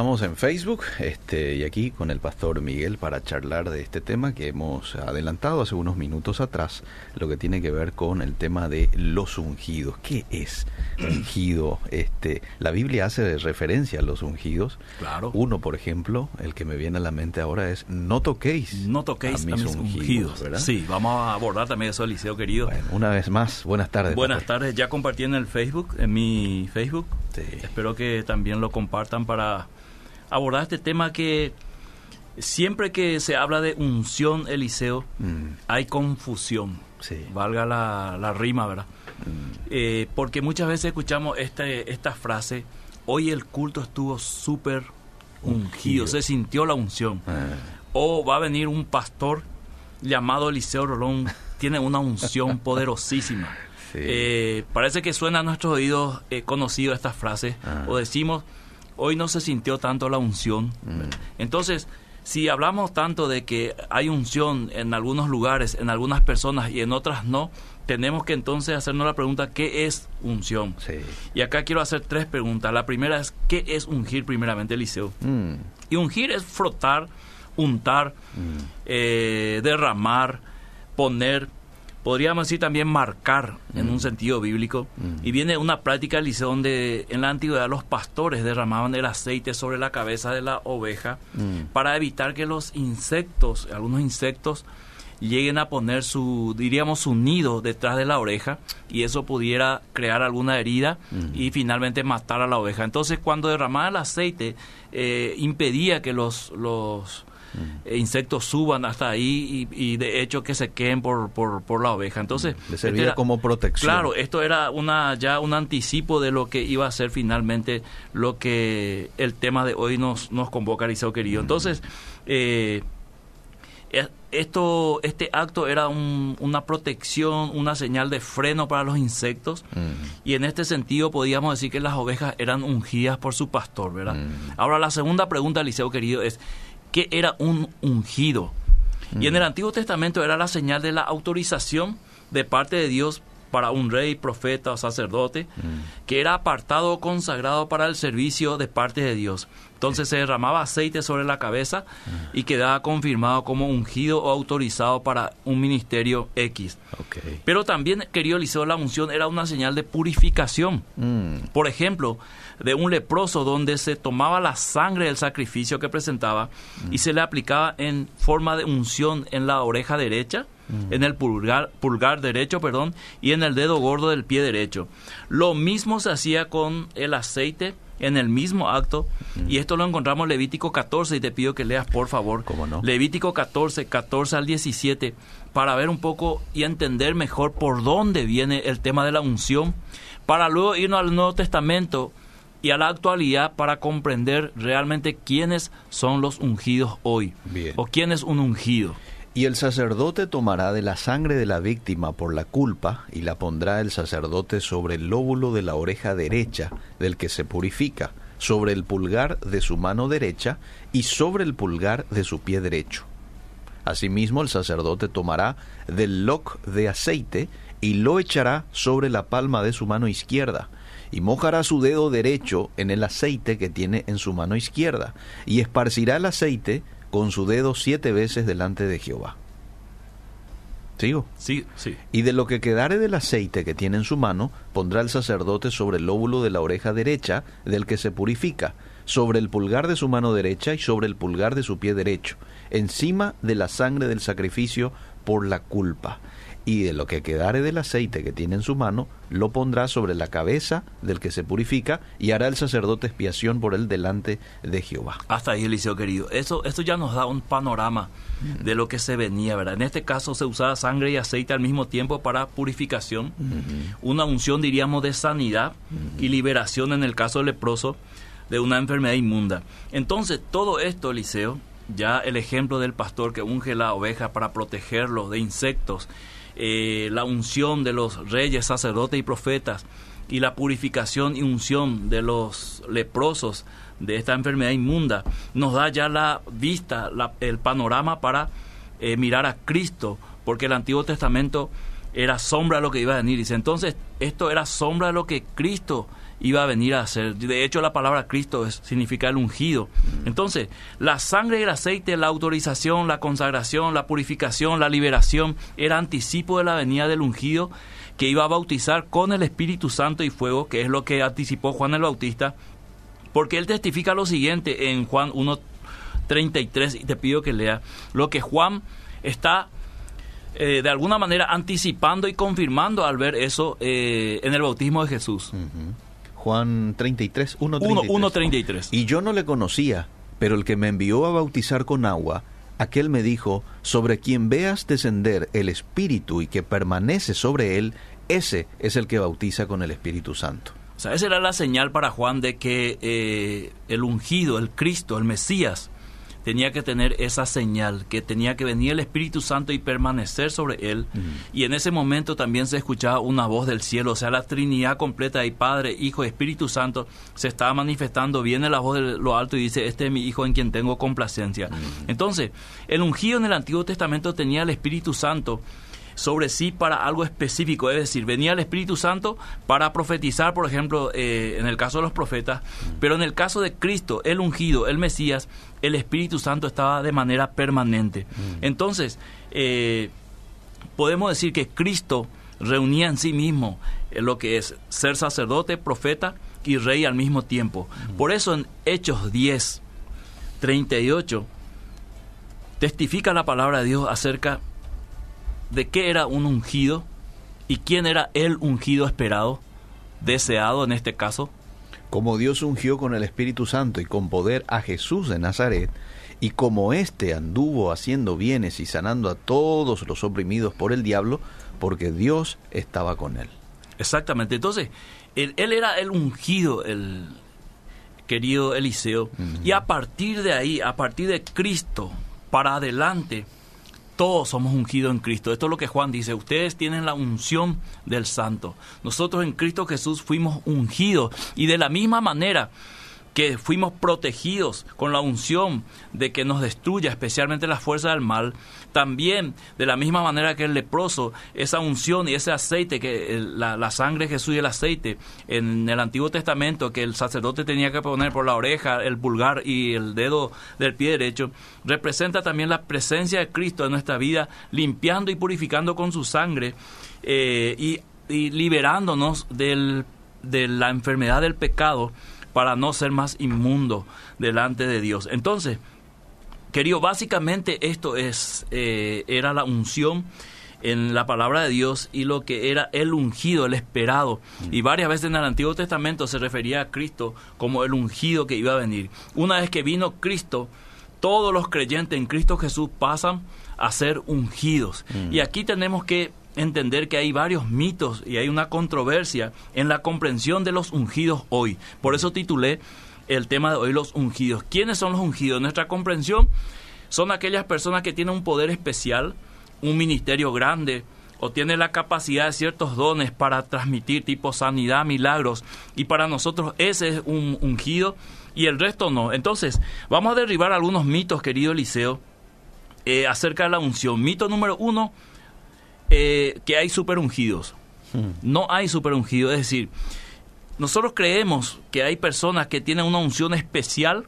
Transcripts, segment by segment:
estamos en Facebook este, y aquí con el pastor Miguel para charlar de este tema que hemos adelantado hace unos minutos atrás, lo que tiene que ver con el tema de los ungidos. ¿Qué es ungido? Este, la Biblia hace referencia a los ungidos. Claro. Uno, por ejemplo, el que me viene a la mente ahora es no toquéis. No toquéis a mis, ungidos. ¿verdad? Sí, vamos a abordar también eso, Eliseo querido. Bueno, una vez más, buenas tardes. Buenas pastor. tardes, ya compartí en el Facebook, en mi Facebook. Sí. Espero que también lo compartan para abordar este tema que siempre que se habla de unción, Eliseo, Mm, hay confusión. sí. Valga la, la rima, ¿verdad? Mm, Eh, porque muchas veces escuchamos este, esta frase, hoy el culto estuvo súper ungido, Ungido. se sintió la unción. ah, O va a venir un pastor llamado Eliseo Rolón, tiene una unción poderosísima. sí. Eh, parece que suena a nuestros oídos eh, conocido esta frase, Ah. o decimos, hoy no se sintió tanto la unción. Mm. Entonces, si hablamos tanto de que hay unción en algunos lugares, en algunas personas y en otras no, tenemos que entonces hacernos la pregunta, ¿qué es unción? sí. Y acá quiero hacer tres preguntas. La primera es, ¿qué es ungir primeramente, Eliseo? Mm, Y ungir es frotar, untar, mm, eh, derramar, poner, podríamos decir también marcar en Mm. un sentido bíblico. Mm. Y viene una práctica, Eliseo, donde en la antigüedad los pastores derramaban el aceite sobre la cabeza de la oveja mm. para evitar que los insectos, algunos insectos, lleguen a poner su, diríamos, su nido detrás de la oreja y eso pudiera crear alguna herida Mm. y finalmente matar a la oveja. Entonces, cuando derramaba el aceite, eh, impedía que los, los eh, insectos suban hasta ahí y, y de hecho que se queden por, por, por la oveja. Entonces, Le este servía era- como protección. Claro, esto era una ya un anticipo de lo que iba a ser finalmente lo que el tema de hoy nos, nos convoca, Eliseo querido. Entonces, eh, eh, esto, este acto era un- una protección, una señal de freno para los insectos. Mm, Y en este sentido podíamos decir que las ovejas eran ungidas por su pastor, ¿verdad? Mm. Ahora la segunda pregunta, Eliseo querido, es ¿qué era un ungido? Y en el Antiguo Testamento era la señal de la autorización de parte de Dios para un rey, profeta o sacerdote, mm, que era apartado o consagrado para el servicio de parte de Dios. Entonces se derramaba aceite sobre la cabeza y quedaba confirmado como ungido o autorizado para un ministerio X. Pero también, querido Eliseo, la unción era una señal de purificación. Mm, Por ejemplo, de un leproso donde se tomaba la sangre del sacrificio que presentaba y se le aplicaba en forma de unción en la oreja derecha, en el pulgar, pulgar derecho, perdón, y en el dedo gordo del pie derecho. Lo mismo se hacía con el aceite en el mismo acto y esto lo encontramos en Levítico 14 y te pido que leas por favor ¿Cómo no? Levítico 14, 14 al 17 para ver un poco y entender mejor por dónde viene el tema de la unción para luego irnos al Nuevo Testamento y a la actualidad para comprender realmente quiénes son los ungidos hoy Bien. o quién es un ungido. Y el sacerdote tomará de la sangre de la víctima por la culpa y la pondrá el sacerdote sobre el lóbulo de la oreja derecha del que se purifica, sobre el pulgar de su mano derecha y sobre el pulgar de su pie derecho. Asimismo el sacerdote tomará del loc de aceite y lo echará sobre la palma de su mano izquierda, y mojará su dedo derecho en el aceite que tiene en su mano izquierda, y esparcirá el aceite con su dedo siete veces delante de Jehová. ¿Sigo? Sí, sí. Y de lo que quedare del aceite que tiene en su mano, pondrá el sacerdote sobre el lóbulo de la oreja derecha del que se purifica, sobre el pulgar de su mano derecha y sobre el pulgar de su pie derecho, encima de la sangre del sacrificio por la culpa. Y de lo que quedare del aceite que tiene en su mano, lo pondrá sobre la cabeza del que se purifica, y hará el sacerdote expiación por él delante de Jehová. Hasta ahí, Eliseo querido. Eso, esto ya nos da un panorama de lo que se venía, ¿verdad? En este caso se usaba sangre y aceite al mismo tiempo para purificación, una unción, diríamos, de sanidad y liberación en el caso del leproso de una enfermedad inmunda. Entonces, todo esto, Eliseo, ya el ejemplo del pastor que unge la oveja para protegerlo de insectos, eh, la unción de los reyes, sacerdotes y profetas, y la purificación y unción de los leprosos de esta enfermedad inmunda, nos da ya la vista, la- el panorama para eh, mirar a Cristo, porque el Antiguo Testamento era sombra de lo que iba a venir. Dice, entonces, esto era sombra de lo que Cristo iba a venir a hacer. De hecho, la palabra Cristo es, significa el ungido. Entonces, la sangre y el aceite, la autorización, la consagración, la purificación, la liberación, era anticipo de la venida del ungido que iba a bautizar con el Espíritu Santo y fuego, que es lo que anticipó Juan el Bautista, porque él testifica lo siguiente en Juan 1.33, y te pido que lea, lo que Juan está eh, de alguna manera anticipando y confirmando al ver eso eh, en el bautismo de Jesús. Juan 33, 1.33. Y yo no le conocía, pero el que me envió a bautizar con agua, aquel me dijo, sobre quien veas descender el Espíritu y que permanece sobre él, ese es el que bautiza con el Espíritu Santo. O sea, esa era la señal para Juan de que eh, el ungido, el Cristo, el Mesías, tenía que tener esa señal, que tenía que venir el Espíritu Santo y permanecer sobre él. Y en ese momento también se escuchaba una voz del cielo, o sea, la Trinidad completa de Padre, Hijo y Espíritu Santo se estaba manifestando. Viene la voz de lo alto y dice, este es mi Hijo en quien tengo complacencia. Entonces, el ungido en el Antiguo Testamento tenía el Espíritu Santo sobre sí para algo específico, es decir, venía el Espíritu Santo para profetizar, por ejemplo, eh, en el caso de los profetas, pero en el caso de Cristo, el ungido, el Mesías, el Espíritu Santo estaba de manera permanente. Mm. Entonces, eh, podemos decir que Cristo reunía en sí mismo eh, lo que es ser sacerdote, profeta y rey al mismo tiempo. Mm. Por eso en Hechos 10, 38, testifica la palabra de Dios acerca de qué era un ungido y quién era el ungido esperado, deseado en este caso. Como Dios ungió con el Espíritu Santo y con poder a Jesús de Nazaret, y como éste anduvo haciendo bienes y sanando a todos los oprimidos por el diablo, porque Dios estaba con él. Exactamente, entonces, él, era el ungido, el querido Eliseo, y a partir de ahí, a partir de Cristo, para adelante, todos somos ungidos en Cristo. Esto es lo que Juan dice. Ustedes tienen la unción del Santo. Nosotros en Cristo Jesús fuimos ungidos. Y de la misma manera que fuimos protegidos con la unción de que nos destruya, especialmente las fuerzas del mal, también de la misma manera que el leproso, esa unción y ese aceite, que la, sangre Jesús y el aceite en el Antiguo Testamento que el sacerdote tenía que poner por la oreja, el pulgar y el dedo del pie derecho, representa también la presencia de Cristo en nuestra vida, limpiando y purificando con su sangre eh, y, y liberándonos del, de la enfermedad del pecado para no ser más inmundo delante de Dios. Entonces, querido, básicamente esto es, eh, era la unción en la palabra de Dios y lo que era el ungido, el esperado. Y varias veces en el Antiguo Testamento se refería a Cristo como el ungido que iba a venir. Una vez que vino Cristo, todos los creyentes en Cristo Jesús pasan a ser ungidos. Y aquí tenemos que entender que hay varios mitos y hay una controversia en la comprensión de los ungidos hoy. Por eso titulé el tema de hoy los ungidos. ¿Quiénes son los ungidos? Nuestra comprensión son aquellas personas que tienen un poder especial, un ministerio grande, o tienen la capacidad de ciertos dones para transmitir tipo sanidad, milagros, y para nosotros ese es un ungido y el resto no. Entonces, vamos a derribar algunos mitos, querido Eliseo, eh, acerca de la unción. Mito número uno, eh, que hay super ungidos. Hmm. No hay super ungidos, es decir, nosotros creemos que hay personas que tienen una unción especial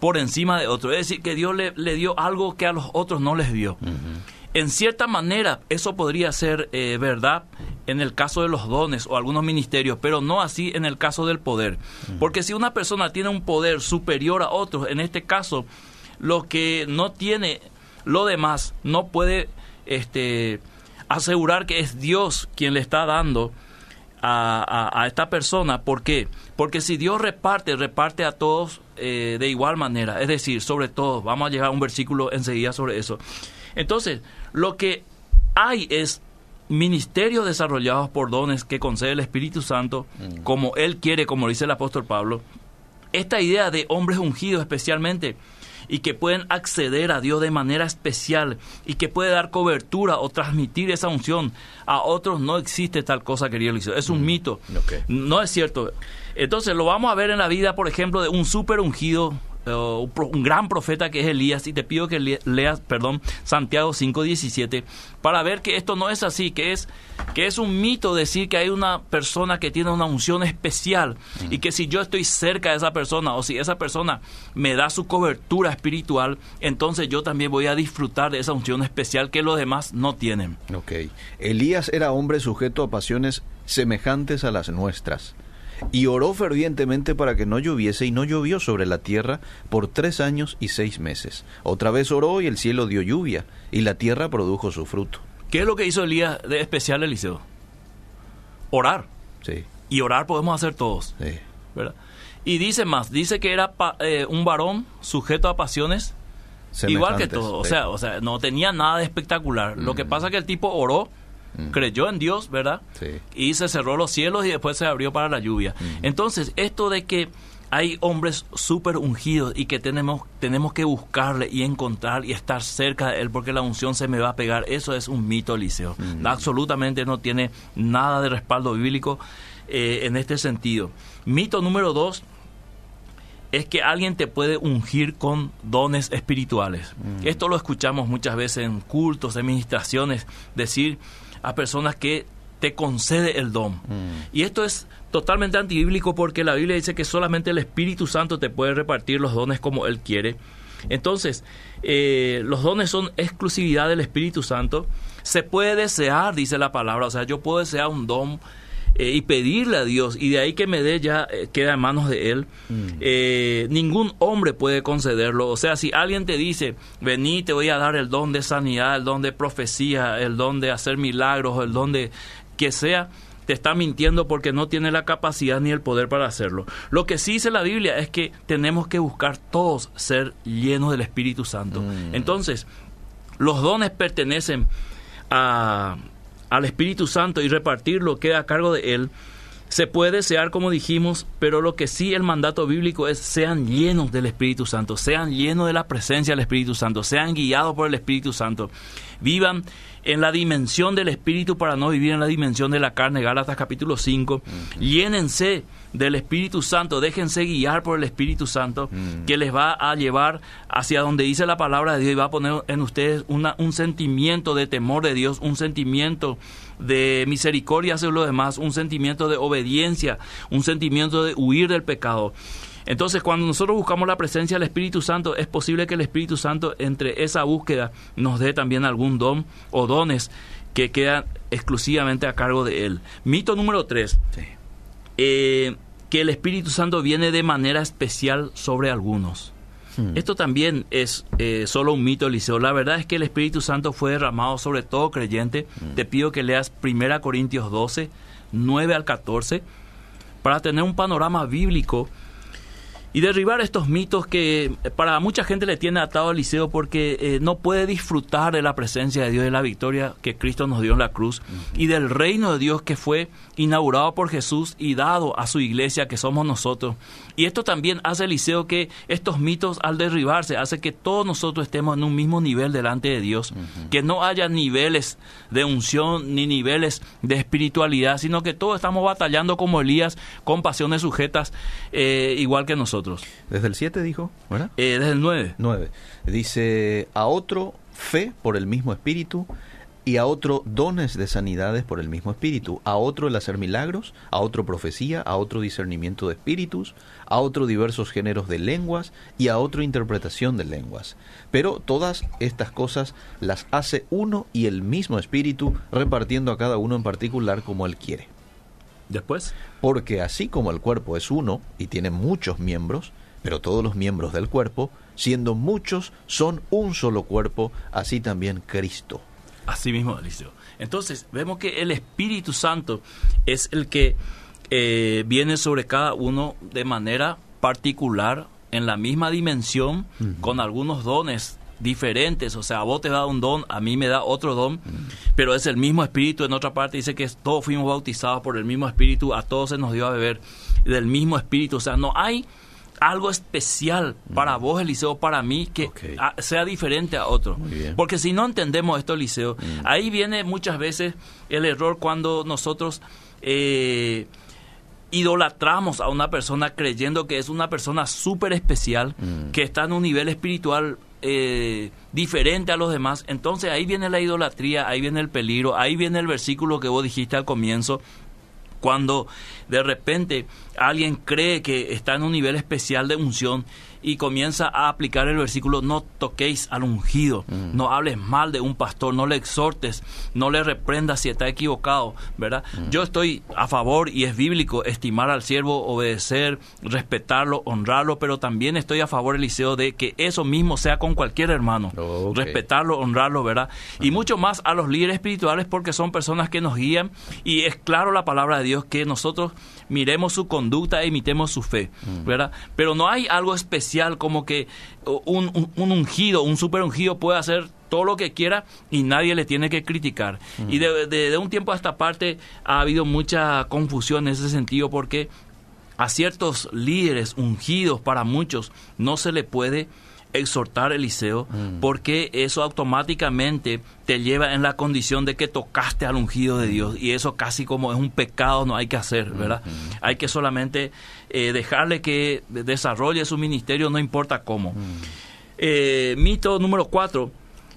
por encima de otros, es decir, que Dios le, dio algo que a los otros no les dio. En cierta manera, eso podría ser eh, verdad en el caso de los dones o algunos ministerios, pero no así en el caso del poder. Porque si una persona tiene un poder superior a otros, en este caso, lo que no tiene lo demás no puede este, asegurar que es Dios quien le está dando a, esta persona. ¿Por qué? Porque si Dios reparte, reparte a todos eh, de igual manera. Es decir, sobre todo, vamos a llegar a un versículo enseguida sobre eso. Entonces, lo que hay es ministerios desarrollados por dones que concede el Espíritu Santo, mm. como Él quiere, como dice el apóstol Pablo. Esta idea de hombres ungidos especialmente y que pueden acceder a Dios de manera especial y que puede dar cobertura o transmitir esa unción a otros, no existe tal cosa, querido Eliseo. Es un mm, mito. No es cierto. Entonces lo vamos a ver en la vida, por ejemplo, de un súper ungido un gran profeta que es Elías y te pido que leas, perdón, Santiago 5:17 para ver que esto no es así, que es que es un mito decir que hay una persona que tiene una unción especial y que si yo estoy cerca de esa persona o si esa persona me da su cobertura espiritual, entonces yo también voy a disfrutar de esa unción especial que los demás no tienen. Ok. Elías era hombre sujeto a pasiones semejantes a las nuestras y oró fervientemente para que no lloviese y no llovió sobre la tierra por tres años y seis meses. Otra vez oró y el cielo dio lluvia y la tierra produjo su fruto. ¿Qué es lo que hizo Elías de especial Eliseo? Orar. Sí. Y orar podemos hacer todos. Sí. ¿verdad? Y dice más, dice que era eh, un varón sujeto a pasiones igual que todo. O sea, o sea, no tenía nada de espectacular. Lo que mm. pasa es que el tipo oró Mm. creyó en Dios, ¿verdad? Sí. Y se cerró los cielos y después se abrió para la lluvia. Mm. Entonces, esto de que hay hombres súper ungidos y que tenemos, tenemos que buscarle y encontrar y estar cerca de él porque la unción se me va a pegar, eso es un mito. Mm. Absolutamente no tiene nada de respaldo bíblico eh, en este sentido. Mito número dos, es que alguien te puede ungir con dones espirituales. Esto lo escuchamos muchas veces en cultos, en ministraciones, decir, a personas que te concede el don. Mm. Y esto es totalmente antibíblico porque la Biblia dice que solamente el Espíritu Santo te puede repartir los dones como Él quiere. Entonces, eh, los dones son exclusividad del Espíritu Santo. Se puede desear, dice la palabra, o sea, yo puedo desear un don eh, y pedirle a Dios y de ahí que me dé ya eh, queda en manos de Él. Mm. Eh, ningún hombre puede concederlo. O sea, si alguien te dice, vení, te voy a dar el don de sanidad, el don de profecía, el don de hacer milagros, el don de que sea, te está mintiendo porque no tiene la capacidad ni el poder para hacerlo. Lo que sí dice la Biblia es que tenemos que buscar todos ser llenos del Espíritu Santo. Mm. Entonces, los dones pertenecen a, al Espíritu Santo y repartirlo queda a cargo de Él. Se puede desear, como dijimos, pero lo que sí el mandato bíblico es sean llenos del Espíritu Santo, sean llenos de la presencia del Espíritu Santo, sean guiados por el Espíritu Santo, vivan en la dimensión del Espíritu para no vivir en la dimensión de la carne, Gálatas capítulo 5, llénense del Espíritu Santo, déjense guiar por el Espíritu Santo, que les va a llevar hacia donde dice la palabra de Dios y va a poner en ustedes una, un sentimiento de temor de Dios, un sentimiento de misericordia hacia los demás, un sentimiento de obediencia, un sentimiento de huir del pecado. Entonces, cuando nosotros buscamos la presencia del Espíritu Santo, es posible que el Espíritu Santo entre esa búsqueda nos dé también algún don o dones que quedan exclusivamente a cargo de Él. Mito número tres. Eh, que el Espíritu Santo viene de manera especial sobre algunos. Hmm. Esto también es eh, solo un mito, Eliseo. La verdad es que el Espíritu Santo fue derramado sobre todo creyente. Hmm. Te pido que leas 1 Corintios 12, 9 al 14, para tener un panorama bíblico y derribar estos mitos que eh, para mucha gente le tiene atado al liceo porque eh, no puede disfrutar de la presencia de Dios, de la victoria que Cristo nos dio en la cruz y del reino de Dios que fue inaugurado por Jesús y dado a su iglesia que somos nosotros. Y esto también hace, Eliseo, que estos mitos al derribarse hace que todos nosotros estemos en un mismo nivel delante de Dios, que no haya niveles de unción ni niveles de espiritualidad, sino que todos estamos batallando como Elías con pasiones sujetas eh, igual que nosotros. Desde el 7 dijo, ¿verdad? Eh, desde el 9. 9. Dice, a otro fe por el mismo espíritu, y a otro dones de sanidades por el mismo espíritu, a otro el hacer milagros, a otro profecía, a otro discernimiento de espíritus, a otro diversos géneros de lenguas y a otro interpretación de lenguas. Pero todas estas cosas las hace uno y el mismo espíritu, repartiendo a cada uno en particular como él quiere. Después. Porque así como el cuerpo es uno y tiene muchos miembros, pero todos los miembros del cuerpo, siendo muchos, son un solo cuerpo, así también Cristo. Así mismo, Eliseo. Entonces, vemos que el Espíritu Santo es el que eh, viene sobre cada uno de manera particular, en la misma dimensión, con algunos dones diferentes. O sea, a vos te da un don, a mí me da otro don, pero es el mismo Espíritu. En otra parte dice que todos fuimos bautizados por el mismo Espíritu, a todos se nos dio a beber del mismo Espíritu. O sea, no hay algo especial para mm. vos, Eliseo, para mí, que sea diferente a otro. Porque si no entendemos esto, Eliseo, mm. ahí viene muchas veces el error cuando nosotros eh, idolatramos a una persona creyendo que es una persona súper especial, Mm. que está en un nivel espiritual eh, diferente a los demás. Entonces ahí viene la idolatría, ahí viene el peligro, ahí viene el versículo que vos dijiste al comienzo, cuando de repente alguien cree que está en un nivel especial de unción y comienza a aplicar el versículo, no toquéis al ungido, no hables mal de un pastor, no le exhortes, no le reprendas si está equivocado, ¿verdad? Yo estoy a favor y es bíblico estimar al siervo, obedecer, respetarlo, honrarlo, pero también estoy a favor, Eliseo, de que eso mismo sea con cualquier hermano, Ok. respetarlo, honrarlo, ¿verdad? Y mucho más a los líderes espirituales porque son personas que nos guían y es claro la palabra de Dios que nosotros miremos su conducta e imitemos su fe, ¿verdad? Pero no hay algo especial como que un, un- un ungido, un super ungido puede hacer todo lo que quiera y nadie le tiene que criticar. Y de, de- de un tiempo a esta parte ha habido mucha confusión en ese sentido porque a ciertos líderes ungidos para muchos no se le puede exhortar Eliseo porque eso automáticamente te lleva en la condición de que tocaste al ungido de Dios y eso casi como es un pecado no hay que hacer, ¿verdad? Hay que solamente eh, dejarle que desarrolle su ministerio no importa cómo. Eh, mito número cuatro,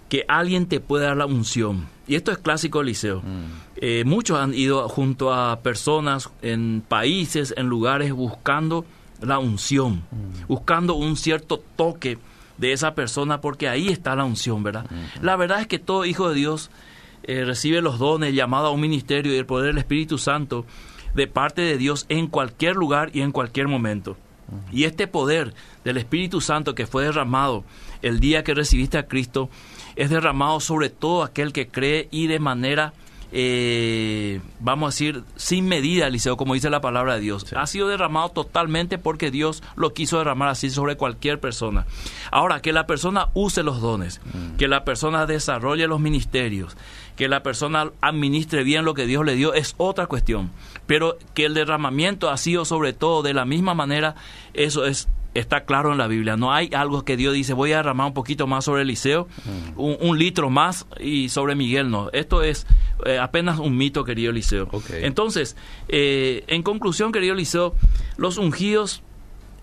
que alguien te puede dar la unción. Y esto es clásico Eliseo. Eh, muchos han ido junto a personas en países, en lugares, buscando la unción, buscando un cierto toque de esa persona, porque ahí está la unción, ¿verdad? La verdad es que todo hijo de Dios eh, recibe los dones, llamado a un ministerio y el poder del Espíritu Santo de parte de Dios en cualquier lugar y en cualquier momento. Y este poder del Espíritu Santo que fue derramado el día que recibiste a Cristo es derramado sobre todo aquel que cree y de manera, eh, vamos a decir, sin medida, Eliseo, como dice la palabra de Dios. Ha sido derramado totalmente porque Dios lo quiso derramar así sobre cualquier persona. Ahora, que la persona use los dones, que la persona desarrolle los ministerios, que la persona administre bien lo que Dios le dio es otra cuestión. Pero que el derramamiento ha sido sobre todo de la misma manera, eso es está claro en la Biblia. No hay algo que Dios dice, voy a derramar un poquito más sobre Eliseo, un, un litro más y sobre Miguel no. Esto es eh, apenas un mito, querido Eliseo. Entonces, eh, en conclusión, querido Eliseo, los ungidos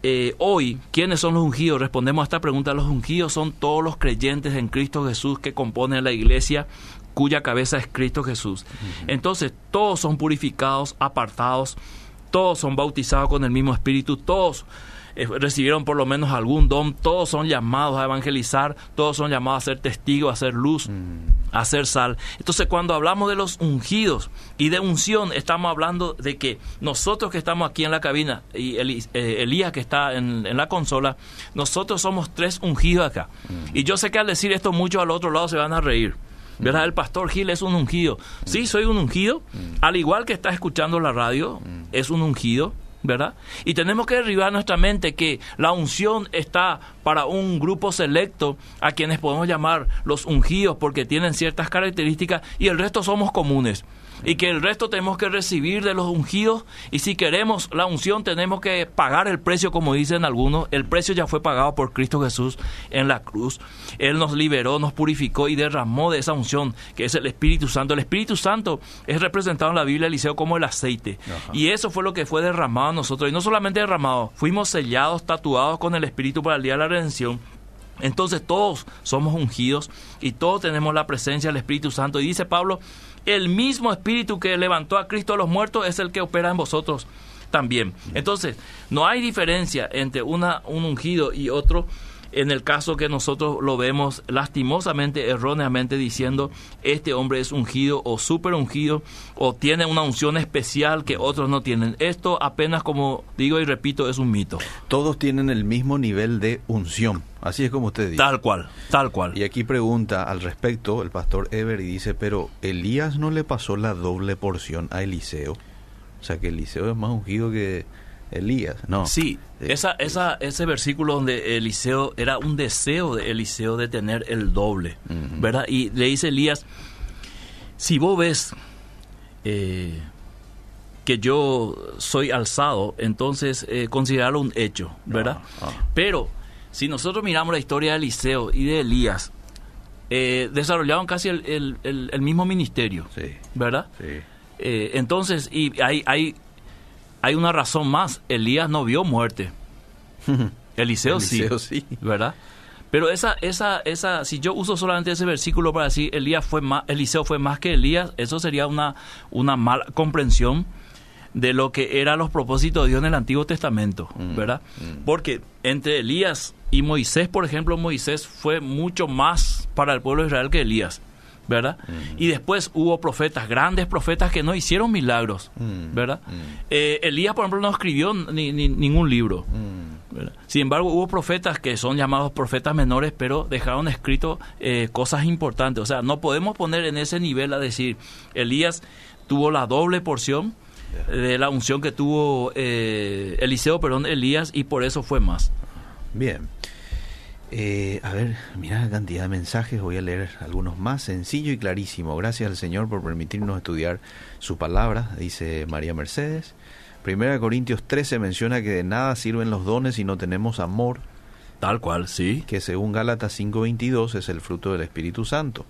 eh, hoy, ¿quiénes son los ungidos? Respondemos a esta pregunta. Los ungidos son todos los creyentes en Cristo Jesús que componen la iglesia cuya cabeza es Cristo Jesús. Entonces, todos son purificados, apartados, todos son bautizados con el mismo espíritu, todos eh, recibieron por lo menos algún don, todos son llamados a evangelizar, todos son llamados a ser testigos, a ser luz, a hacer sal. Entonces, cuando hablamos de los ungidos y de unción, estamos hablando de que nosotros que estamos aquí en la cabina y eh, Elías que está en, en la consola, nosotros somos tres ungidos acá. Y yo sé que al decir esto muchos al otro lado se van a reír. ¿Verdad? El pastor Gil es un ungido. Sí, soy un ungido. Al igual que está escuchando la radio, es un ungido. ¿Verdad? Y tenemos que derribar nuestra mente que la unción está para un grupo selecto a quienes podemos llamar los ungidos porque tienen ciertas características y el resto somos comunes. Y que el resto tenemos que recibir de los ungidos y si queremos la unción tenemos que pagar el precio como dicen algunos. El precio ya fue pagado por Cristo Jesús en la cruz. Él nos liberó, nos purificó y derramó de esa unción que es el Espíritu Santo. El Espíritu Santo es representado en la Biblia, Eliseo, como el aceite. Y eso fue lo que fue derramado a nosotros. Y no solamente derramado, fuimos sellados, tatuados con el Espíritu para el día de la redención. Entonces todos somos ungidos y todos tenemos la presencia del Espíritu Santo. Y dice Pablo, el mismo Espíritu que levantó a Cristo a los muertos es el que opera en vosotros también. Entonces, no hay diferencia entre una, un ungido y otro en el caso que nosotros lo vemos lastimosamente, erróneamente diciendo, este hombre es ungido o súper ungido o tiene una unción especial que otros no tienen. Esto apenas, como digo y repito, es un mito. Todos tienen el mismo nivel de unción. Así es como usted dice. Tal cual, tal cual. Y aquí pregunta al respecto el pastor Ever y dice, pero Elías no le pasó la doble porción a Eliseo. O sea que Eliseo es más ungido que Elías. No. Sí, Eh, esa, esa, ese versículo donde Eliseo era un deseo de Eliseo de tener el doble. ¿verdad? Y le dice Elías, si vos ves eh, que yo soy alzado, entonces eh, considerarlo un hecho, ¿verdad? Ah, ah. Pero si nosotros miramos la historia de Eliseo y de Elías, eh, desarrollaron casi el, el- el- el mismo ministerio, Sí, ¿verdad? sí. Eh, entonces, y hay, hay, hay una razón más. Elías no vio muerte. Eliseo, Eliseo sí, sí. ¿verdad? Pero esa, esa, esa, si yo uso solamente ese versículo para decir Elías fue más, Eliseo fue más que Elías, eso sería una, una mala comprensión de lo que eran los propósitos de Dios en el Antiguo Testamento, ¿verdad? Porque entre Elías y Moisés, por ejemplo, Moisés fue mucho más para el pueblo de Israel que Elías, ¿verdad? Y después hubo profetas, grandes profetas que no hicieron milagros, ¿verdad? Eh, Elías, por ejemplo, no escribió ni, ni- ningún libro. ¿verdad? Sin embargo, hubo profetas que son llamados profetas menores, pero dejaron escrito eh, cosas importantes. O sea, no podemos poner en ese nivel a decir, Elías tuvo la doble porción de la unción que tuvo eh, Eliseo, perdón, Elías, y por eso fue más. Bien. Eh, a ver, mira la cantidad de mensajes, voy a leer algunos más, sencillo y clarísimo. Gracias al Señor por permitirnos estudiar su palabra, dice María Mercedes. Primera de Corintios 13 menciona que de nada sirven los dones si no tenemos amor, Tal cual, sí. que según Gálatas 5:22 es el fruto del Espíritu Santo.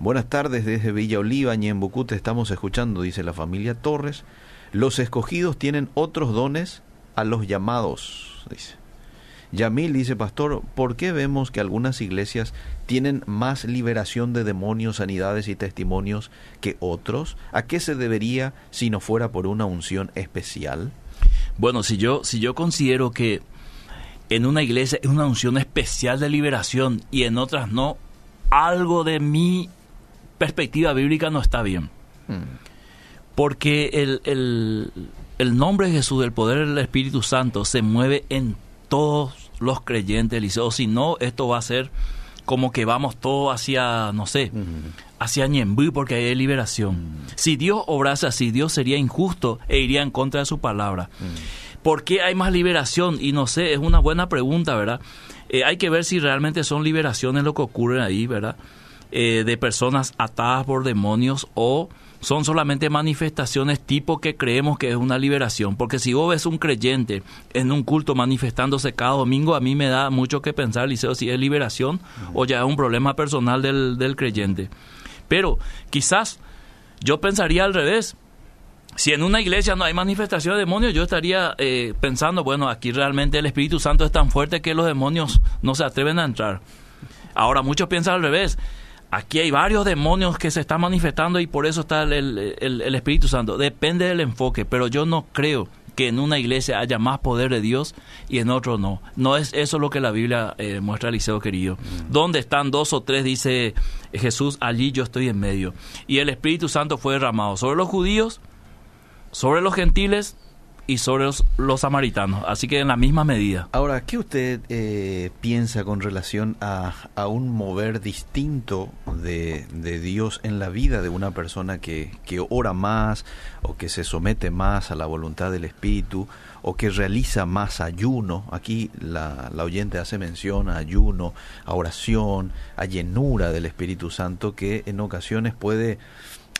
Buenas tardes desde Villa Oliva, Ñembucú, te estamos escuchando, dice la familia Torres. Los escogidos tienen otros dones a los llamados, dice. Yamil dice, pastor, ¿por qué vemos que algunas iglesias tienen más liberación de demonios, sanidades y testimonios que otros? ¿A qué se debería si no fuera por una unción especial? Bueno, si yo, si yo considero que en una iglesia es una unción especial de liberación y en otras no, algo de mi perspectiva bíblica no está bien. Porque el, el, el nombre de Jesús, el poder del Espíritu Santo, se mueve en todos los creyentes, Eliseo. Si no, esto va a ser como que vamos todos hacia, no sé, hacia Ñembú porque hay liberación. Si Dios obrase así, Dios sería injusto e iría en contra de su palabra. ¿Por qué hay más liberación? Y no sé, es una buena pregunta, ¿verdad? Eh, hay que ver si realmente son liberaciones lo que ocurre ahí, ¿verdad? Eh, de personas atadas por demonios o son solamente manifestaciones tipo que creemos que es una liberación. Porque si vos ves un creyente en un culto manifestándose cada domingo, a mí me da mucho que pensar, Liceo, si es liberación o ya es un problema personal del, del creyente. Pero quizás yo pensaría al revés. Si en una iglesia no hay manifestación de demonios, yo estaría eh, pensando, bueno, aquí realmente el Espíritu Santo es tan fuerte que los demonios no se atreven a entrar. Ahora, muchos piensan al revés. Aquí hay varios demonios que se están manifestando y por eso está el, el- Espíritu Santo. Depende del enfoque, pero yo no creo que en una iglesia haya más poder de Dios y en otro no. No es eso lo que la Biblia eh, muestra, Liceo querido. Donde están dos o tres, dice Jesús, allí yo estoy en medio. Y el Espíritu Santo fue derramado sobre los judíos, sobre los gentiles y sobre los, samaritanos. Así que en la misma medida. Ahora, ¿qué usted eh, piensa con relación a, a un mover distinto de, de Dios en la vida de una persona que, que ora más o que se somete más a la voluntad del Espíritu o que realiza más ayuno? Aquí la, la oyente hace mención a ayuno, a oración, a llenura del Espíritu Santo que en ocasiones puede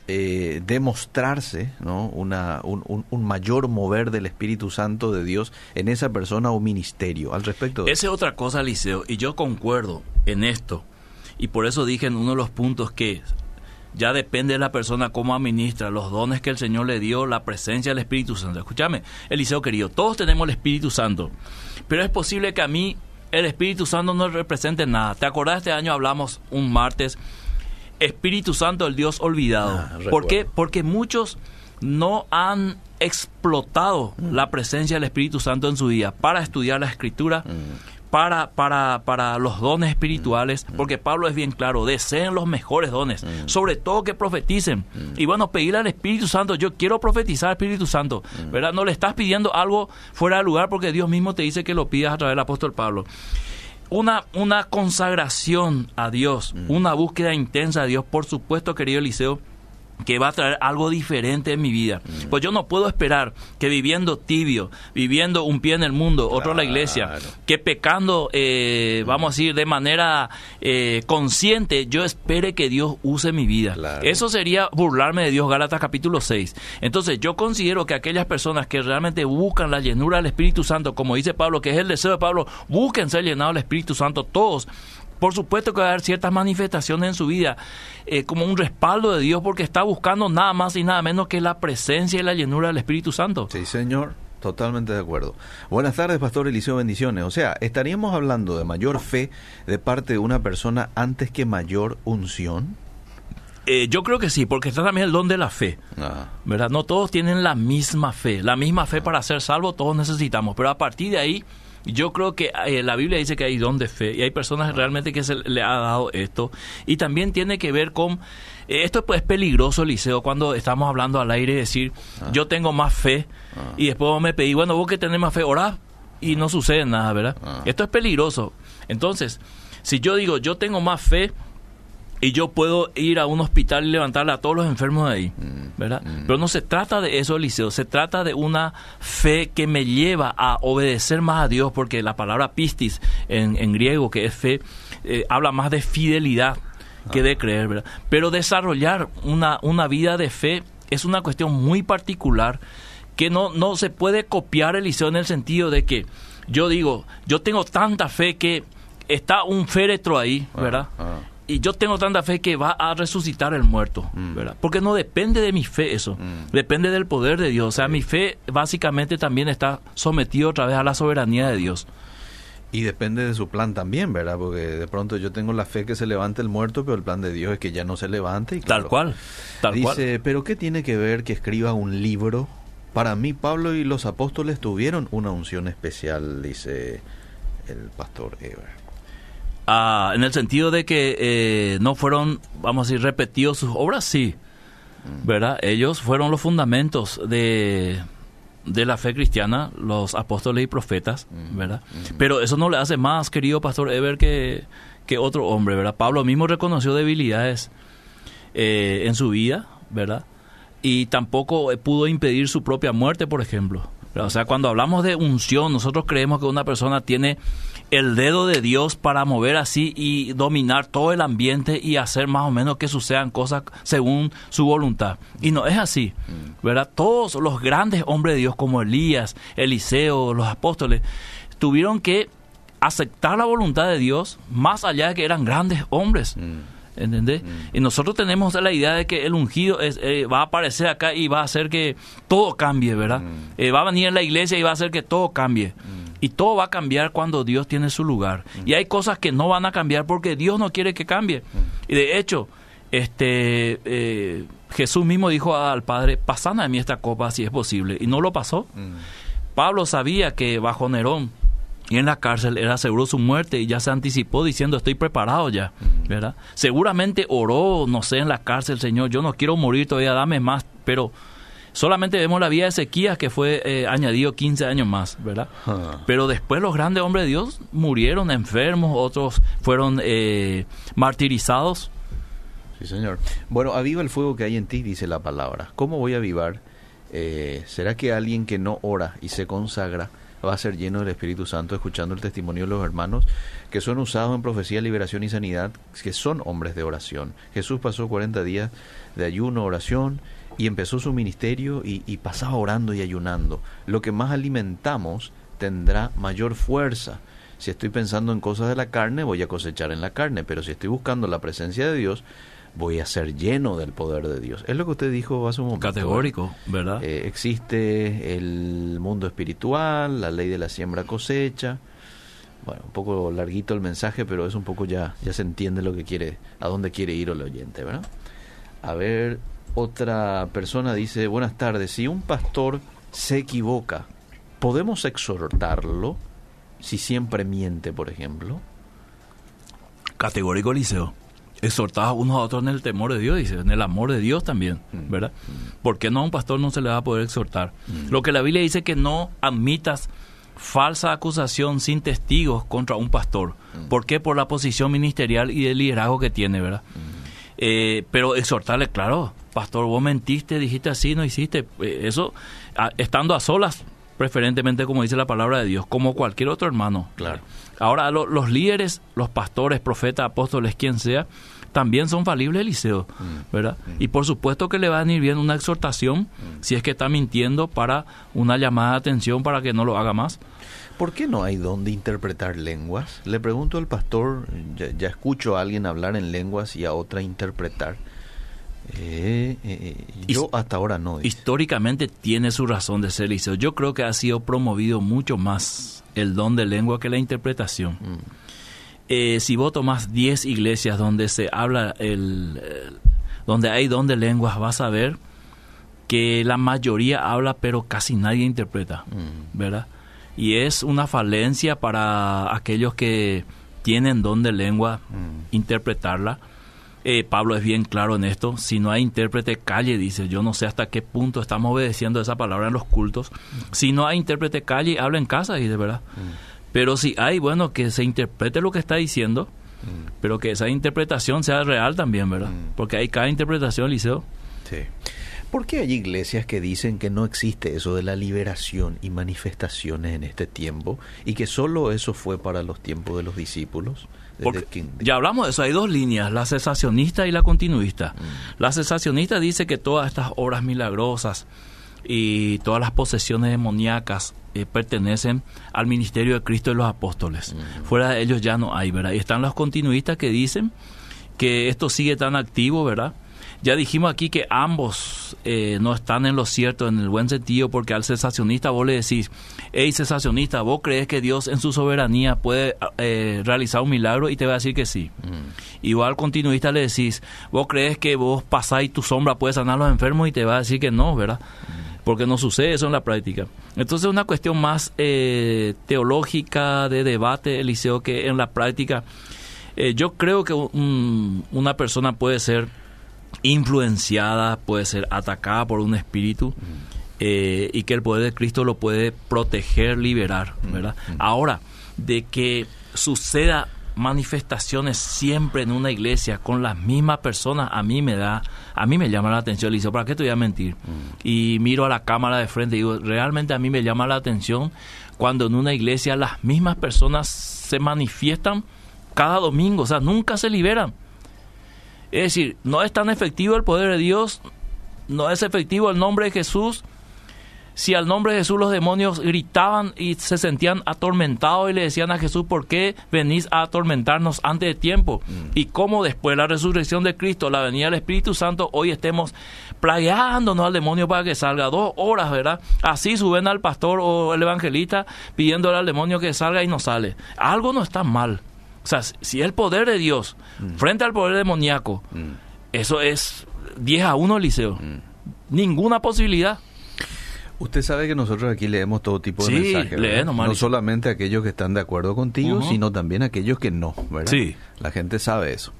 eh, demostrarse ¿no? Una, un, mayor mover del Espíritu Santo de Dios en esa persona o ministerio. Al respecto de Esa es otra cosa, Liceo, y yo concuerdo en esto. Y por eso dije en uno de los puntos que ya depende de la persona cómo administra los dones que el Señor le dio, la presencia del Espíritu Santo. Escúchame, Eliseo querido, todos tenemos el Espíritu Santo, pero es posible que a mí el Espíritu Santo no represente nada. ¿Te acordás? Este año hablamos un martes, Espíritu Santo, el Dios olvidado. Ah, ¿Por qué? Porque muchos no han explotado la presencia del Espíritu Santo en su vida para estudiar la Escritura, para, para, para los dones espirituales, porque Pablo es bien claro, deseen los mejores dones, sobre todo que profeticen. Y bueno, pedirle al Espíritu Santo, yo quiero profetizar al Espíritu Santo, ¿verdad? No le estás pidiendo algo fuera de lugar porque Dios mismo te dice que lo pidas a través del apóstol Pablo una, una consagración a Dios, una búsqueda intensa a Dios, por supuesto, querido Eliseo, que va a traer algo diferente en mi vida. Pues yo no puedo esperar que viviendo tibio, viviendo un pie en el mundo, otro en la iglesia, que pecando, eh, vamos a decir, de manera eh, consciente, yo espere que Dios use mi vida. Claro. Eso sería burlarme de Dios, Gálatas capítulo 6. Entonces yo considero que aquellas personas que realmente buscan la llenura del Espíritu Santo, como dice Pablo, que es el deseo de Pablo, busquen ser llenados del Espíritu Santo todos. Por supuesto que va a haber ciertas manifestaciones en su vida, eh, como un respaldo de Dios, porque está buscando nada más y nada menos que la presencia y la llenura del Espíritu Santo. Sí, Señor. Totalmente de acuerdo. Buenas tardes, Pastor Eliseo, bendiciones. O sea, ¿estaríamos hablando de mayor fe de parte de una persona antes que mayor unción? Eh, yo creo que sí, porque está también el don de la fe. Ah. ¿Verdad? No todos tienen la misma fe. La misma fe para ser salvo todos necesitamos. Pero a partir de ahí, yo creo que eh, la Biblia dice que hay don de fe. Y hay personas realmente que se le ha dado esto. Y también tiene que ver con... eh, esto pues, es peligroso, Liceo, cuando estamos hablando al aire y decir, yo tengo más fe. Y después vos me pedís, bueno, vos que tenés más fe, orá. Y no sucede nada, ¿verdad? Ah. Esto es peligroso. Entonces, si yo digo, yo tengo más fe y yo puedo ir a un hospital y levantarle a todos los enfermos de ahí, ¿verdad? Pero no se trata de eso, Eliseo, se trata de una fe que me lleva a obedecer más a Dios, porque la palabra pistis en, en griego, que es fe, eh, habla más de fidelidad que de creer, ¿verdad? Pero desarrollar una, una vida de fe es una cuestión muy particular que no, no se puede copiar, Eliseo, en el sentido de que yo digo, yo tengo tanta fe que está un féretro ahí, ¿verdad? ah. Y yo tengo tanta fe que va a resucitar el muerto, ¿verdad? Porque no depende de mi fe eso, depende del poder de Dios. O sea, mi fe básicamente también está sometido otra vez a la soberanía de Dios. Y depende de su plan también, ¿verdad? Porque de pronto yo tengo la fe que se levante el muerto, pero el plan de Dios es que ya no se levante. Y Tal claro, cual, tal cual. Dice, pero ¿qué tiene que ver que escriba un libro? Para mí, Pablo y los apóstoles tuvieron una unción especial, dice el pastor Eber. Ah, en el sentido de que eh, no fueron, vamos a decir, repetidos sus obras, sí, ¿verdad? Ellos fueron los fundamentos de, de la fe cristiana, los apóstoles y profetas, ¿verdad? Pero eso no le hace más, querido pastor Eber, que, que otro hombre, ¿verdad? Pablo mismo reconoció debilidades eh, en su vida, ¿verdad? Y tampoco eh, pudo impedir su propia muerte, por ejemplo. O sea, cuando hablamos de unción, nosotros creemos que una persona tiene el dedo de Dios para mover así y dominar todo el ambiente y hacer más o menos que sucedan cosas según su voluntad. Y no es así, ¿verdad? Todos los grandes hombres de Dios como Elías, Eliseo, los apóstoles, tuvieron que aceptar la voluntad de Dios más allá de que eran grandes hombres. ¿Entendés? Y nosotros tenemos la idea de que el ungido es, eh, va a aparecer acá y va a hacer que todo cambie, ¿verdad? Eh, va a venir en la iglesia y va a hacer que todo cambie. Y todo va a cambiar cuando Dios tiene su lugar. Y hay cosas que no van a cambiar porque Dios no quiere que cambie. Y de hecho, este eh, Jesús mismo dijo al Padre, pasad a mí esta copa si es posible. Y no lo pasó. Pablo sabía que bajo Nerón y en la cárcel era seguro su muerte y ya se anticipó diciendo estoy preparado ya, ¿verdad? Seguramente oró, no sé, en la cárcel, Señor, yo no quiero morir todavía, dame más, pero solamente vemos la vida de Ezequías que fue eh, añadido 15 años más, ¿verdad? Ah. Pero después los grandes hombres de Dios murieron enfermos, otros fueron eh, martirizados. Sí, señor. Bueno, aviva el fuego que hay en ti, dice la palabra. ¿Cómo voy a avivar? Eh, ¿Será que alguien que no ora y se consagra va a ser lleno del Espíritu Santo escuchando el testimonio de los hermanos que son usados en profecía, liberación y sanidad, que son hombres de oración? Jesús pasó 40 días de ayuno, oración y empezó su ministerio y, y pasaba orando y ayunando. Lo que más alimentamos tendrá mayor fuerza. Si estoy pensando en cosas de la carne, voy a cosechar en la carne, pero si estoy buscando la presencia de Dios, voy a ser lleno del poder de Dios. Es lo que usted dijo hace un momento. Categórico, ¿verdad? Eh, existe el mundo espiritual, la ley de la siembra cosecha. Bueno, un poco larguito el mensaje, pero es un poco ya, ya se entiende lo que quiere, a dónde quiere ir el oyente, ¿verdad? A ver, otra persona dice, buenas tardes, si un pastor se equivoca, ¿podemos exhortarlo si siempre miente, por ejemplo? Categórico liceo. Exhortados unos a otros en el temor de Dios, dice, en el amor de Dios también, ¿verdad? ¿Por qué no a un pastor no se le va a poder exhortar? Lo que la Biblia dice que no admitas falsa acusación sin testigos contra un pastor. ¿Por qué? Por la posición ministerial y el liderazgo que tiene, ¿verdad? Eh, pero exhortarle, claro, pastor, vos mentiste, dijiste así, no hiciste. Eh, eso, a- estando a solas, preferentemente como dice la palabra de Dios, como cualquier otro hermano. Claro. Ahora, lo- los líderes, los pastores, profetas, apóstoles, quien sea, también son falibles, Eliseo, ¿verdad? Y por supuesto que le va a venir bien una exhortación, si es que está mintiendo, para una llamada de atención para que no lo haga más. ¿Por qué no hay dónde interpretar lenguas? Le pregunto al pastor, ya, escucho a alguien hablar en lenguas y a otra interpretar. Eh, eh, yo hasta ahora no. Históricamente tiene su razón de ser, Eliseo. Yo creo que ha sido promovido mucho más el don de lengua que la interpretación. Mm. Eh, si vos tomás 10 iglesias donde se habla, el, donde hay don de lenguas, vas a ver que la mayoría habla, pero casi nadie interpreta, mm. ¿verdad? Y es una falencia para aquellos que tienen don de lengua mm. interpretarla. Eh, Pablo es bien claro en esto. Si no hay intérprete, calle, dice. Yo no sé hasta qué punto estamos obedeciendo esa palabra en los cultos. Si no hay intérprete, calle, habla en casa, y de verdad. Pero si hay, bueno, que se interprete lo que está diciendo, pero que esa interpretación sea real también, ¿verdad? Porque hay cada interpretación, Liceo. Sí. ¿Por qué hay iglesias que dicen que no existe eso de la liberación y manifestaciones en este tiempo y que solo eso fue para los tiempos de los discípulos? ya hablamos de eso, hay dos líneas, la cesacionista y la continuista. Mm. La cesacionista dice que todas estas obras milagrosas y todas las posesiones demoníacas eh, pertenecen al ministerio de Cristo y los apóstoles. Fuera de ellos ya no hay, ¿verdad? Y están los continuistas que dicen que esto sigue tan activo, ¿verdad? Ya dijimos aquí que ambos eh, no están en lo cierto, en el buen sentido, porque al cesacionista vos le decís, hey cesacionista, vos crees que Dios en su soberanía puede eh, realizar un milagro y te va a decir que sí. Mm. Igual al continuista le decís, vos crees que vos pasáis tu sombra puede sanar a los enfermos y te va a decir que no, ¿verdad? Mm. Porque no sucede eso en la práctica. Entonces es una cuestión más eh, teológica, de debate, Eliseo, que en la práctica. yo creo que una persona puede ser influenciada, puede ser atacada por un espíritu eh, y que el poder de Cristo lo puede proteger, liberar, ¿verdad? Ahora, de que suceda manifestaciones siempre en una iglesia con las mismas personas, a mí me da, a mí me llama la atención. Le dice, ¿para qué te voy a mentir? Y miro a la cámara de frente y digo, realmente a mí me llama la atención cuando en una iglesia las mismas personas se manifiestan cada domingo, o sea, nunca se liberan. Es decir, no es tan efectivo el poder de Dios, no es efectivo el nombre de Jesús. Si al nombre de Jesús los demonios gritaban y se sentían atormentados y le decían a Jesús, ¿por qué venís a atormentarnos antes de tiempo? Mm. Y cómo después de la resurrección de Cristo, la venida del Espíritu Santo, hoy estemos plagueándonos al demonio para que salga dos horas, ¿verdad? Así suben al pastor o el evangelista pidiéndole al demonio que salga y no sale. Algo no está mal. O sea, si el poder de Dios mm. frente al poder demoníaco, mm. eso es 10 a 1, Liceo. Ninguna posibilidad. Usted sabe que nosotros aquí leemos todo tipo de mensajes. no solamente aquellos que están de acuerdo contigo, sino también aquellos que no, ¿verdad? Sí. La gente sabe eso.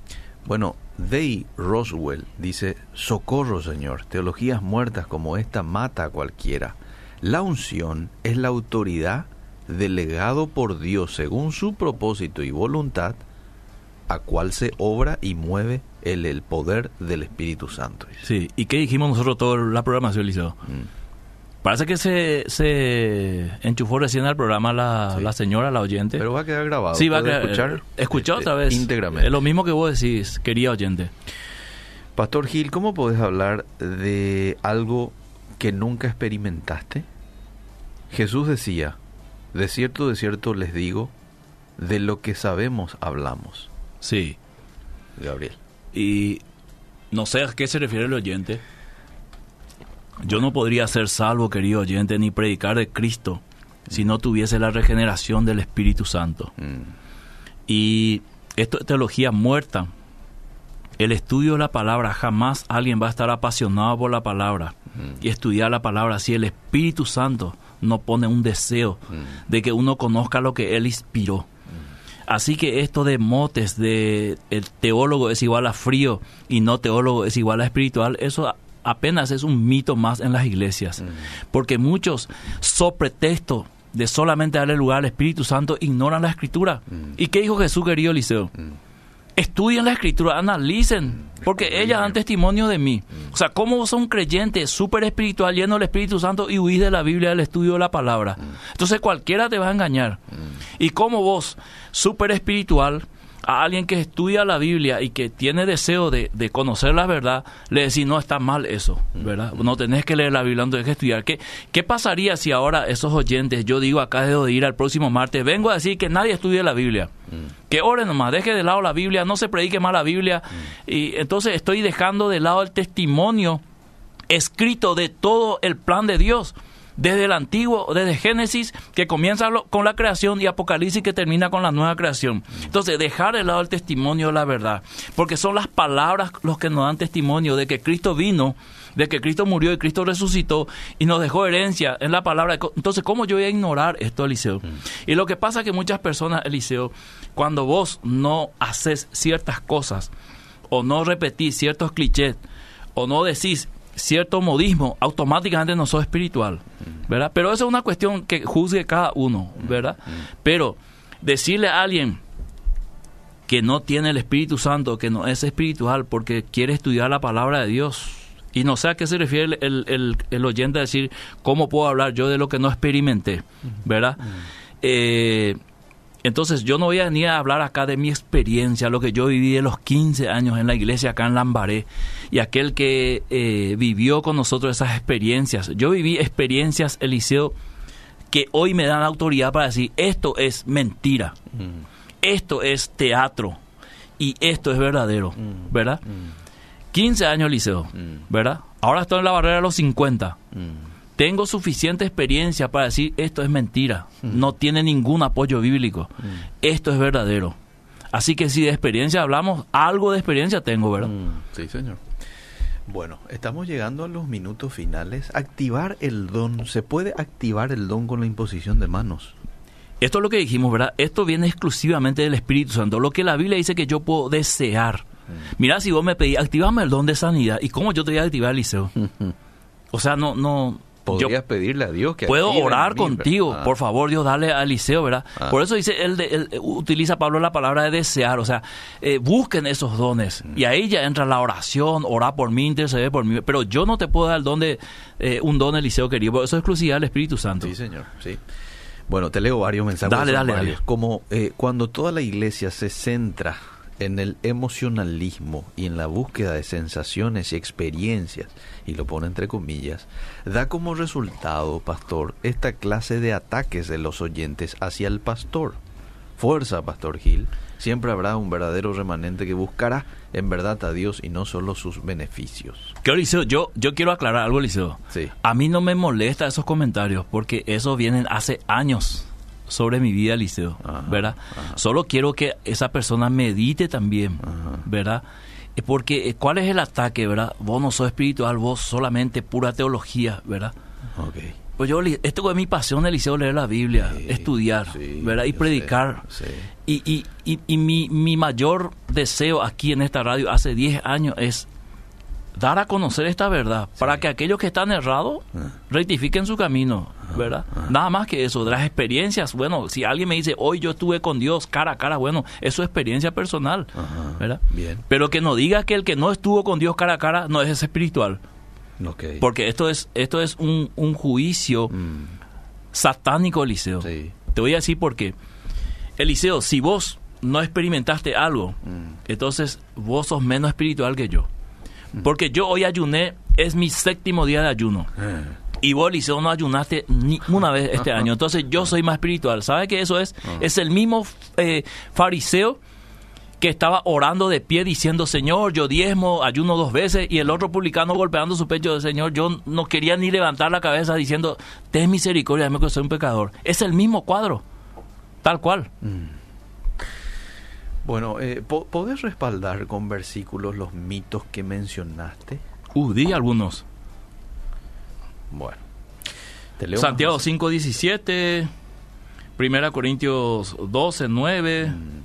Bueno, Day Roswell dice, socorro Señor, teologías muertas como esta mata a cualquiera. La unción es la autoridad delegado por Dios según su propósito y voluntad, a cual se obra y mueve el, el poder del Espíritu Santo. Sí, ¿y qué dijimos nosotros toda la programación, Liceo? Mm. Parece que se, se enchufó recién al programa la, la, señora, la oyente. Pero va a quedar grabado. Sí, va a quedar. Escuchar, escuchó este, otra vez. Íntegramente. Es lo mismo que vos decís, quería oyente. Pastor Gil, ¿cómo podés hablar de algo que nunca experimentaste? Jesús decía, de cierto, de cierto les digo, de lo que sabemos hablamos. Sí. Gabriel. Y no sé a qué se refiere el oyente. Yo no podría ser salvo, querido oyente, ni predicar de Cristo si no tuviese la regeneración del Espíritu Santo. Mm. Y esto es teología muerta. El estudio de la palabra, jamás alguien va a estar apasionado por la palabra mm. y estudiar la palabra si el Espíritu Santo no pone un deseo mm. de que uno conozca lo que él inspiró. Así que esto de motes de el teólogo es igual a frío y no teólogo es igual a espiritual, eso apenas es un mito más en las iglesias. Mm. Porque muchos, so pretexto de solamente darle lugar al Espíritu Santo, ignoran la escritura. ¿Y qué dijo Jesús, querido Eliseo? Estudien la escritura, analicen, porque ellas dan testimonio de mí. O sea, ¿cómo vos sos un creyente súper espiritual, lleno del Espíritu Santo y huís de la Biblia, del estudio de la palabra? Entonces cualquiera te va a engañar. Y como vos, súper espiritual, a alguien que estudia la Biblia y que tiene deseo de, de conocer la verdad, le decís, no, está mal eso, ¿verdad? No tenés que leer la Biblia, no tenés que estudiar. ¿Qué, ¿Qué pasaría si ahora esos oyentes, yo digo acá de ir al próximo martes, vengo a decir que nadie estudie la Biblia? Que oren nomás, deje de lado la Biblia, no se predique más la Biblia. Y entonces estoy dejando de lado el testimonio escrito de todo el plan de Dios desde el antiguo, desde Génesis, que comienza con la creación, y Apocalipsis, que termina con la nueva creación. Entonces, dejar de lado el testimonio de la verdad, porque son las palabras los que nos dan testimonio de que Cristo vino, de que Cristo murió y Cristo resucitó y nos dejó herencia en la palabra. Entonces, ¿cómo yo voy a ignorar esto, Eliseo? Y lo que pasa es que muchas personas, Eliseo, cuando vos no haces ciertas cosas, o no repetís ciertos clichés, o no decís cierto modismo, automáticamente no sos espiritual, ¿verdad? Pero eso es una cuestión que juzgue cada uno, ¿verdad? Pero decirle a alguien que no tiene el Espíritu Santo, que no es espiritual porque quiere estudiar la palabra de Dios, y no sé a qué se refiere el, el, el oyente a decir, ¿cómo puedo hablar yo de lo que no experimenté? ¿Verdad? Eh, entonces yo no voy a ni a hablar acá de mi experiencia, lo que yo viví de los 15 años en la iglesia acá en Lambaré y aquel que eh, vivió con nosotros esas experiencias. Yo viví experiencias, Eliseo, que hoy me dan autoridad para decir, esto es mentira, mm. esto es teatro y esto es verdadero, mm. ¿verdad? 15 mm. años, Eliseo, ¿verdad? Ahora estoy en la barrera de los 50 tengo suficiente experiencia para decir esto es mentira, mm. no tiene ningún apoyo bíblico, mm. esto es verdadero. Así que si de experiencia hablamos, algo de experiencia tengo, ¿verdad? Mm. Sí, señor. Bueno, estamos llegando a los minutos finales. Activar el don, ¿se puede activar el don con la imposición de manos? Esto es lo que dijimos, ¿verdad? Esto viene exclusivamente del Espíritu Santo. Lo que la Biblia dice que yo puedo desear. Mira, si vos me pedís, activame el don de sanidad. ¿Y cómo yo te voy a activar, Liceo? o sea, no, no, podrías pedirle a Dios que puedo orar contigo por favor Dios dale a Eliseo verdad ah. por eso dice él, utiliza Pablo la palabra de desear o sea eh, busquen esos dones. Mm. y ahí ya entra la oración orar por mí interceder por mí. Pero yo no te puedo dar el don de eh, un don Eliseo querido eso es exclusividad del Espíritu Santo. Sí señor sí. Bueno te leo varios mensajes dale dale, dale. como eh, cuando toda la iglesia se centra en el emocionalismo y en la búsqueda de sensaciones y experiencias, y lo pone entre comillas, da como resultado, pastor, esta clase de ataques de los oyentes hacia el pastor. Fuerza, pastor Gil, siempre habrá un verdadero remanente que buscará en verdad a Dios y no solo sus beneficios. ¿Qué, Liceo? Yo, yo quiero aclarar algo, Liceo. Sí. A mí no me molesta esos comentarios porque eso vienen hace años sobre mi vida, Liceo, ¿verdad? Solo quiero que esa persona medite también, ¿verdad? Eh, porque, eh, ¿cuál es el ataque, verdad? Vos no sos espiritual, vos solamente pura teología, ¿verdad? Pues yo, esto es mi pasión, Eliseo, leer la Biblia, estudiar, ¿verdad? Y predicar. Y, y, y, y mi, mi mayor deseo aquí en esta radio hace 10 años es dar a conocer esta verdad para que aquellos que están errados ah. rectifiquen su camino, ah, ¿verdad? Ah. Nada más que eso, de las experiencias, bueno, si alguien me dice, hoy yo estuve con Dios cara a cara, bueno, es experiencia personal, ¿verdad? Bien. Pero que no diga que el que no estuvo con Dios cara a cara no es espiritual. Porque esto es, esto es un, un juicio mm. satánico, Eliseo. Te voy a decir por qué. Eliseo, si vos no experimentaste algo, mm. entonces vos sos menos espiritual que yo. Porque yo hoy ayuné, es mi séptimo día de ayuno. Eh. Y vos, Liceo, no ayunaste ni una vez este año. Entonces yo soy más espiritual. ¿Sabe qué eso es? Ah. Es el mismo eh, fariseo que estaba orando de pie diciendo, Señor, yo diezmo, ayuno dos veces, y el otro publicano golpeando su pecho Señor, yo no quería ni levantar la cabeza diciendo, ten misericordia, dame que soy un pecador. Es el mismo cuadro, tal cual. Mm. Bueno, eh, ¿podés respaldar con versículos los mitos que mencionaste? Uh, di algunos. Bueno. Te Santiago 5.17, Primera Corintios 12, 9. Mm.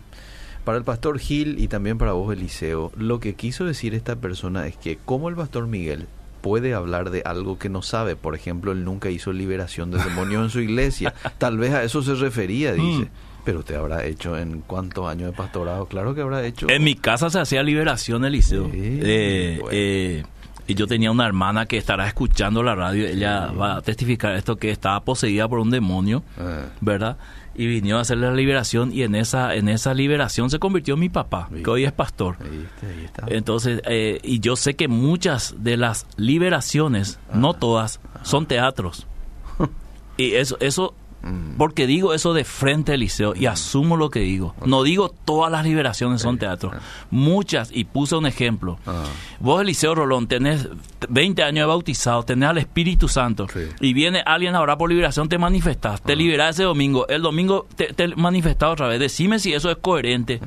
Para el pastor Gil y también para vos, Eliseo, lo que quiso decir esta persona es que como el pastor Miguel puede hablar de algo que no sabe, por ejemplo, él nunca hizo liberación de demonios en su iglesia, tal vez a eso se refería, dice. Mm. Pero usted habrá hecho en cuántos años de pastorado, claro que habrá hecho. En mi casa se hacía liberación, Eliseo. Eh, eh, Y yo tenía una hermana que estará escuchando la radio, ella va a testificar esto, que estaba poseída por un demonio, Ah. ¿verdad? Y vino a hacer la liberación y en esa, en esa liberación se convirtió en mi papá, que hoy es pastor. Ahí está, ahí está. Entonces, eh, y yo sé que muchas de las liberaciones, no todas, son teatros. y eso, eso, porque digo eso de frente, Eliseo, y asumo lo que digo. No digo todas las liberaciones son teatros. Muchas, y puse un ejemplo. Ah. Vos, Eliseo Rolón, tenés 20 años de bautizado, tenés al Espíritu Santo, Sí. y viene alguien ahora por liberación, te manifestás, te liberás ese domingo, el domingo te, te manifestás otra vez. Decime si eso es coherente,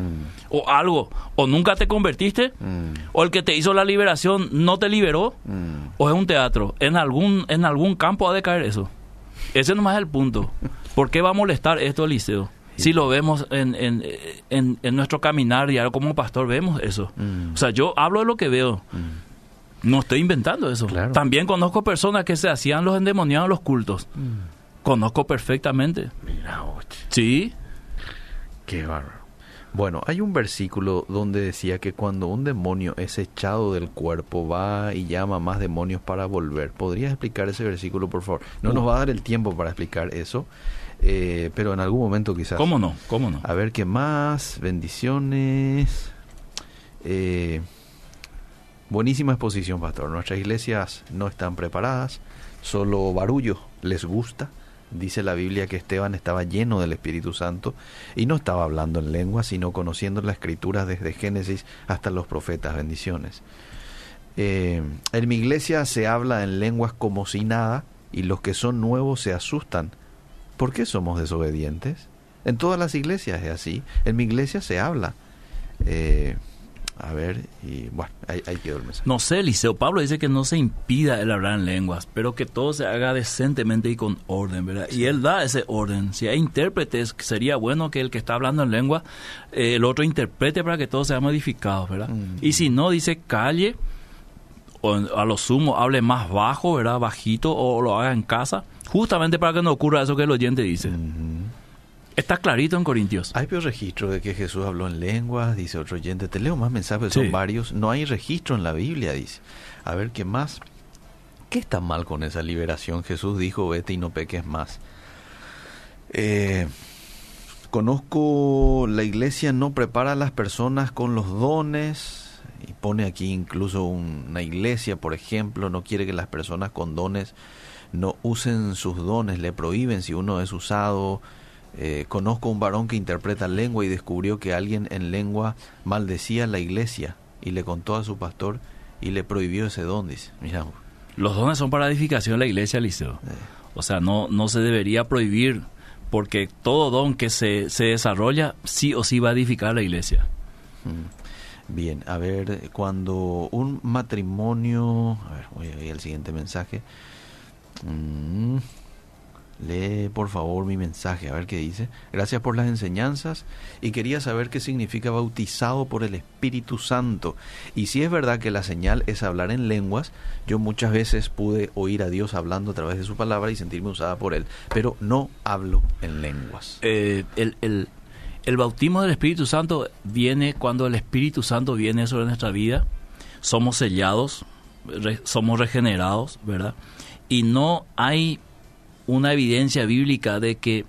o algo, o nunca te convertiste, Mm, o el que te hizo la liberación no te liberó, mm. o es un teatro. En algún, en algún campo ha de caer eso. Ese nomás es el punto. ¿Por qué va a molestar esto, Eliseo? Si lo vemos en, en, en, en nuestro caminar diario como pastor, vemos eso. Mm. O sea, yo hablo de lo que veo. No estoy inventando eso. Claro. También conozco personas que se hacían los endemoniados en los cultos. Conozco perfectamente. Mira, oye, Sí. qué bárbaro. Bueno, hay un versículo donde decía que cuando un demonio es echado del cuerpo, va y llama más demonios para volver. ¿Podrías explicar ese versículo, por favor? No nos va a dar el tiempo para explicar eso, eh, pero en algún momento quizás. ¿Cómo no? ¿Cómo no? A ver qué más. Bendiciones. Eh, buenísima exposición, pastor. Nuestras iglesias no están preparadas. Solo barullo les gusta. Dice la Biblia que Esteban estaba lleno del Espíritu Santo y no estaba hablando en lengua, sino conociendo la escritura desde Génesis hasta los profetas. Bendiciones. Eh, en mi iglesia se habla en lenguas como si nada y los que son nuevos se asustan. ¿Por qué somos desobedientes? En todas las iglesias es así. En mi iglesia se habla. Eh, a ver, y bueno, ahí, ahí quedó el mensaje. No sé, Eliseo. Pablo dice que no se impida el hablar en lenguas, pero que todo se haga decentemente y con orden, ¿verdad? Y él da ese orden. Si hay intérpretes, sería bueno que el que está hablando en lengua, eh, el otro interprete para que todo sea modificado, ¿verdad? Mm. Y si no, dice calle, o a lo sumo hable más bajo, ¿verdad? Bajito, o lo haga en casa, justamente para que no ocurra eso que el oyente dice. Ujú. Está clarito en Corintios. Hay peor registro de que Jesús habló en lenguas, dice otro oyente. Te leo más mensajes, Sí. son varios. No hay registro en la Biblia, dice. A ver, ¿qué más? ¿Qué está mal con esa liberación? Jesús dijo, vete y no peques más. Eh, conozco la iglesia no prepara a las personas con los dones y pone aquí incluso un- una iglesia, por ejemplo, no quiere que las personas con dones no usen sus dones, le prohíben si uno es usado. Eh, conozco un varón que interpreta lengua y descubrió que alguien en lengua maldecía la iglesia y le contó a su pastor y le prohibió ese don, dice. Mira, Los dones son para edificación de la iglesia, Eliseo. O sea, no, no se debería prohibir, porque todo don que se, se desarrolla sí o sí va a edificar la iglesia. Mm. Bien, a ver, cuando un matrimonio... A ver, voy a ir al siguiente mensaje. Mm, Lee por favor mi mensaje, a ver qué dice. Gracias por las enseñanzas y quería saber qué significa bautizado por el Espíritu Santo. Y si es verdad que la señal es hablar en lenguas, yo muchas veces pude oír a Dios hablando a través de su palabra y sentirme usada por él, pero no hablo en lenguas. Eh, el, el- bautismo del Espíritu Santo viene cuando el Espíritu Santo viene sobre nuestra vida. Somos sellados, somos regenerados, ¿verdad? Y no hay una evidencia bíblica de que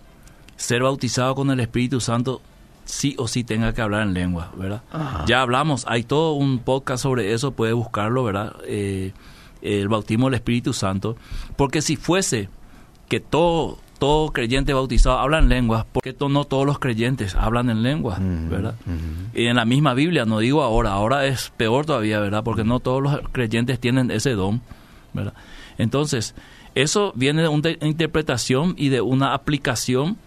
ser bautizado con el Espíritu Santo sí o sí tenga que hablar en lengua, ¿verdad? Ajá. Ya hablamos, hay todo un podcast sobre eso, puede buscarlo, ¿verdad? Eh, el bautismo del Espíritu Santo. Porque si fuese que todo, todo creyente bautizado habla en lenguas, porque to- no todos los creyentes hablan en lenguas, Ujú, ¿verdad? ujú. Y en la misma Biblia, no digo ahora, ahora es peor todavía, ¿verdad? Porque no todos los creyentes tienen ese don, ¿verdad? Entonces, eso viene de una interpretación y de una aplicación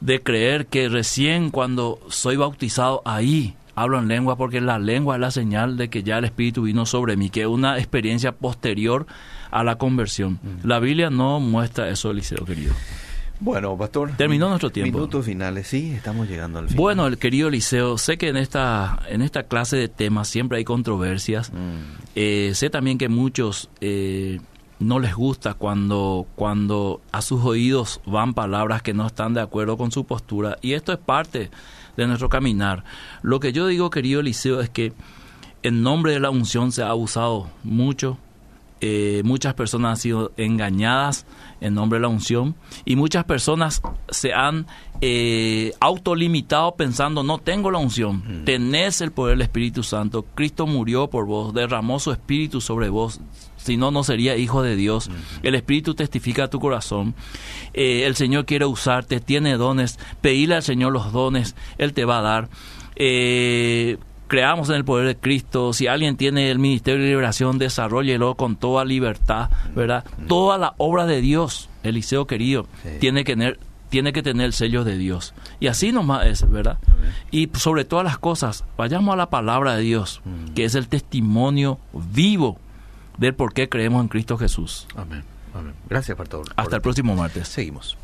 de creer que recién cuando soy bautizado ahí hablo en lengua porque la lengua es la señal de que ya el Espíritu vino sobre mí, que es una experiencia posterior a la conversión. La Biblia no muestra eso, Eliseo, querido. Bueno, pastor. Terminó nuestro tiempo. Minutos finales, sí, estamos llegando al final. Bueno, el querido Eliseo, sé que en esta, en esta clase de temas siempre hay controversias. Mm, Eh, sé también que muchos eh, no les gusta cuando, cuando a sus oídos van palabras que no están de acuerdo con su postura. Y esto es parte de nuestro caminar. Lo que yo digo, querido Eliseo, es que en nombre de la unción se ha abusado mucho. Eh, muchas personas han sido engañadas en nombre de la unción. Y muchas personas se han eh, autolimitado pensando no tengo la unción, tenés el poder del Espíritu Santo, Cristo murió por vos, derramó su Espíritu sobre vos, si no, no sería hijo de Dios. El Espíritu testifica a tu corazón. Eh, el Señor quiere usarte, tiene dones. Pedile al Señor los dones, Él te va a dar. Eh, creamos en el poder de Cristo. Si alguien tiene el ministerio de liberación, desarrollelo con toda libertad, ¿verdad? Toda la obra de Dios, Eliseo querido, tiene que tener tiene que tener el sello de Dios. Y así nomás es, ¿verdad? Y sobre todas las cosas, vayamos a la palabra de Dios, que es el testimonio vivo del por qué creemos en Cristo Jesús. Amén. Amén. Gracias, Pastor. Hasta el próximo martes. Seguimos.